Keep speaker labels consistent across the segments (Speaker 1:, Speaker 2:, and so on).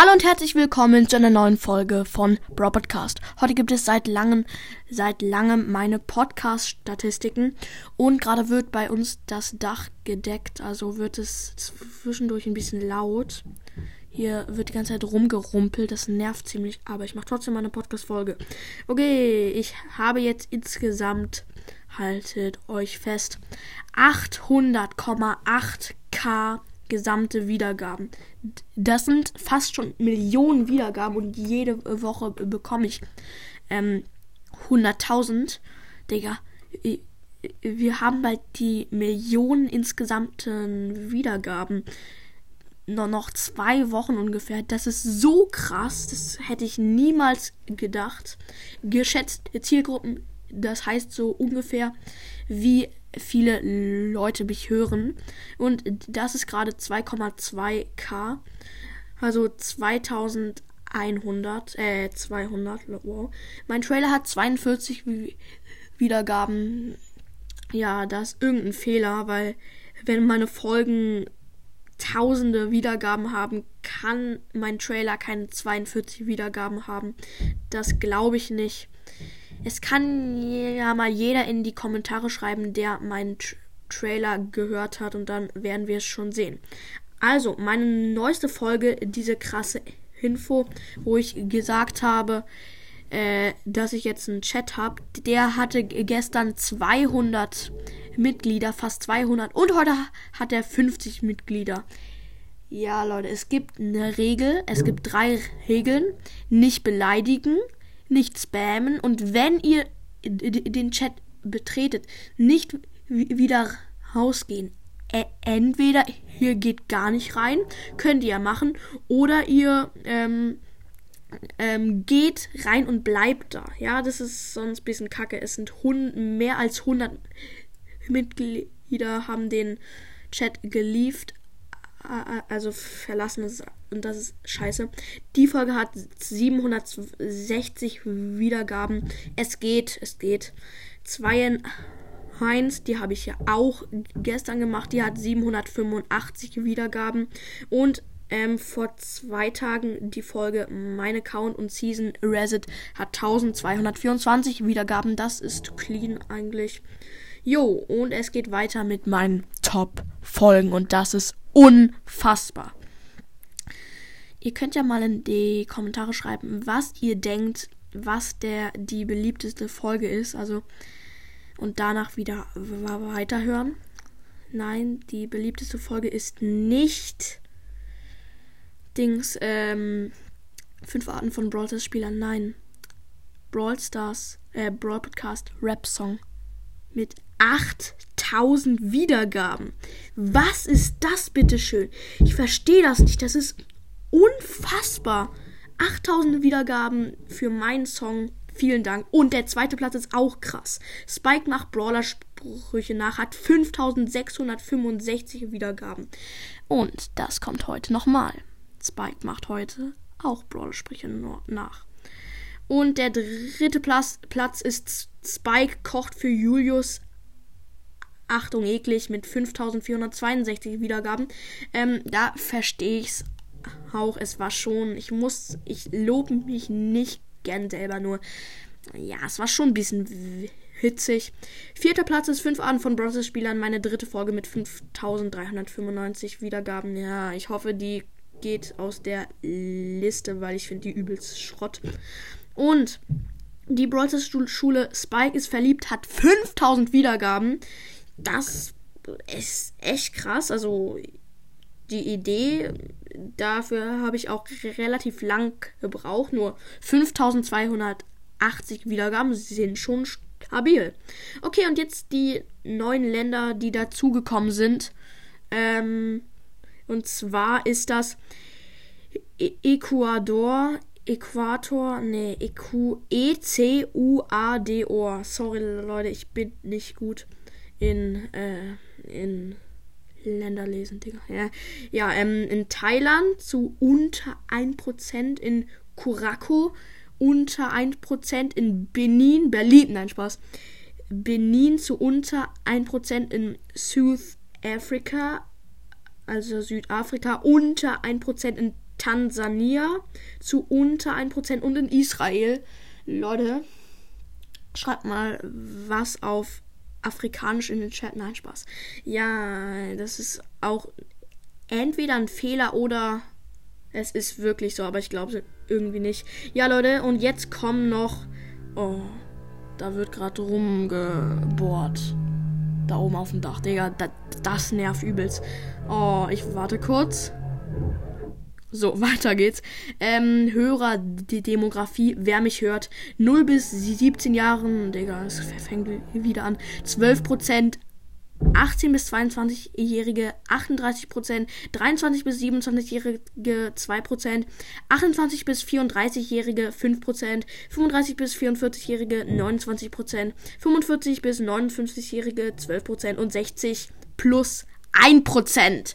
Speaker 1: Hallo und herzlich willkommen zu einer neuen Folge von Bro Podcast. Heute gibt es seit langem, seit langem meine Podcast-Statistiken und gerade wird bei uns das Dach gedeckt, also wird es zwischendurch ein bisschen laut. Hier wird die ganze Zeit rumgerumpelt, das nervt ziemlich, aber ich mache trotzdem mal eine Podcast-Folge. Okay, ich habe jetzt insgesamt, haltet euch fest, 800,8k gesamte Wiedergaben. Das sind fast schon Millionen Wiedergaben und jede Woche bekomme ich ähm, 100.000. Digga, wir haben bald die Millionen insgesamten Wiedergaben. Nur noch zwei Wochen ungefähr. Das ist so krass. Das hätte ich niemals gedacht. Geschätzt Zielgruppen, das heißt so ungefähr wie viele Leute mich hören. Und das ist gerade 2,2k. Also 2100, äh, 200, wow. Mein Trailer hat 42 Wiedergaben. Ja, das ist irgendein Fehler, weil wenn meine Folgen tausende Wiedergaben haben, kann mein Trailer keine 42 Wiedergaben haben. Das glaube ich nicht. Es kann ja mal jeder in die Kommentare schreiben, der meinen Tra Trailer gehört hat und dann werden wir es schon sehen. Also, meine neueste Folge, diese krasse Info, wo ich gesagt habe, äh, dass ich jetzt einen Chat habe, der hatte gestern 200 Mitglieder, fast 200 und heute hat er 50 Mitglieder. Ja, Leute, es gibt eine Regel, es gibt drei Regeln. Nicht beleidigen, nicht spammen und wenn ihr den Chat betretet, nicht wieder rausgehen. Entweder ihr geht gar nicht rein, könnt ihr ja machen, oder ihr ähm, ähm, geht rein und bleibt da. Ja, das ist sonst ein bisschen kacke. Es sind mehr als 100 Mitglieder haben den Chat geliefert, also verlassen ist und das ist scheiße. Die Folge hat 760 Wiedergaben. Es geht, es geht. Zwei Heinz, die habe ich ja auch gestern gemacht. Die hat 785 Wiedergaben. Und ähm, vor zwei Tagen die Folge Mein Account und Season Reset hat 1224 Wiedergaben. Das ist clean eigentlich. Jo, und es geht weiter mit meinen Top-Folgen und das ist unfassbar. Ihr könnt ja mal in die Kommentare schreiben, was ihr denkt, was der die beliebteste Folge ist. Also und danach wieder weiterhören. Nein, die beliebteste Folge ist nicht Dings, ähm, fünf Arten von Brawl Stars Spielern. Nein. Brawl Stars, äh, Brawl Podcast Rap Song mit 8000 Wiedergaben. Was ist das bitteschön? Ich verstehe das nicht. Das ist unfassbar. 8000 Wiedergaben für meinen Song. Vielen Dank. Und der zweite Platz ist auch krass. Spike macht Brawler-Sprüche nach, hat 5665 Wiedergaben. Und das kommt heute nochmal. Spike macht heute auch Brawler-Sprüche nach. Und der dritte Platz, Platz ist Spike kocht für Julius Achtung, eklig, mit 5462 Wiedergaben. Ähm, da verstehe ich's auch. Es war schon, ich muss, ich lobe mich nicht gern selber, nur, ja, es war schon ein bisschen witzig. Vierter Platz ist 5 Arten von Bronze Spielern, meine dritte Folge mit 5395 Wiedergaben. Ja, ich hoffe, die geht aus der Liste, weil ich finde die übelst Schrott. Und die Brawlers Schule Spike ist verliebt, hat 5000 Wiedergaben das ist echt krass. Also die Idee dafür habe ich auch relativ lang gebraucht. Nur 5280 Wiedergaben sind schon stabil. Okay, und jetzt die neuen Länder, die dazugekommen sind. Ähm, und zwar ist das e Ecuador, Äquator, nee, E-C-U-A-D-O. Sorry, Leute, ich bin nicht gut in, äh, in Länder lesen, Digga. Ja, ja ähm, in Thailand zu unter 1%, in Curacao unter 1%, in Benin, Berlin, nein, Spaß. Benin zu unter 1%, in South Africa, also Südafrika, unter 1%, in Tansania zu unter 1% und in Israel. Leute, schreibt mal was auf afrikanisch in den Chat. Nein, Spaß. Ja, das ist auch entweder ein Fehler oder es ist wirklich so, aber ich glaube irgendwie nicht. Ja, Leute, und jetzt kommen noch. Oh, da wird gerade rumgebohrt. Da oben auf dem Dach, Digga. Das, das nervt übelst. Oh, ich warte kurz. So, weiter geht's. Ähm, Hörer, die Demografie, wer mich hört, 0 bis 17 Jahren, Digga, es fängt wieder an. 12 Prozent 18 bis 22-Jährige 38% 23 bis 27-Jährige 2% 28 bis 34-Jährige 5% 35 bis 44-Jährige 29% 45 bis 59-Jährige 12% und 60 plus 1%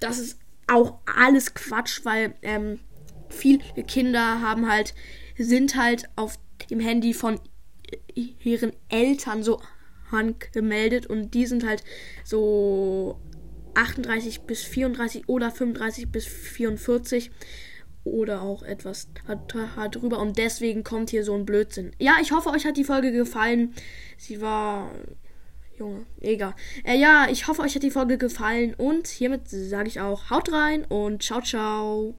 Speaker 1: Das ist auch alles Quatsch, weil ähm, viele Kinder haben halt, sind halt auf dem Handy von ihren Eltern so gemeldet und die sind halt so 38 bis 34 oder 35 bis 44 oder auch etwas drüber und deswegen kommt hier so ein Blödsinn. Ja, ich hoffe, euch hat die Folge gefallen. Sie war Junge, egal. Äh, ja, ich hoffe, euch hat die Folge gefallen und hiermit sage ich auch, haut rein und ciao, ciao.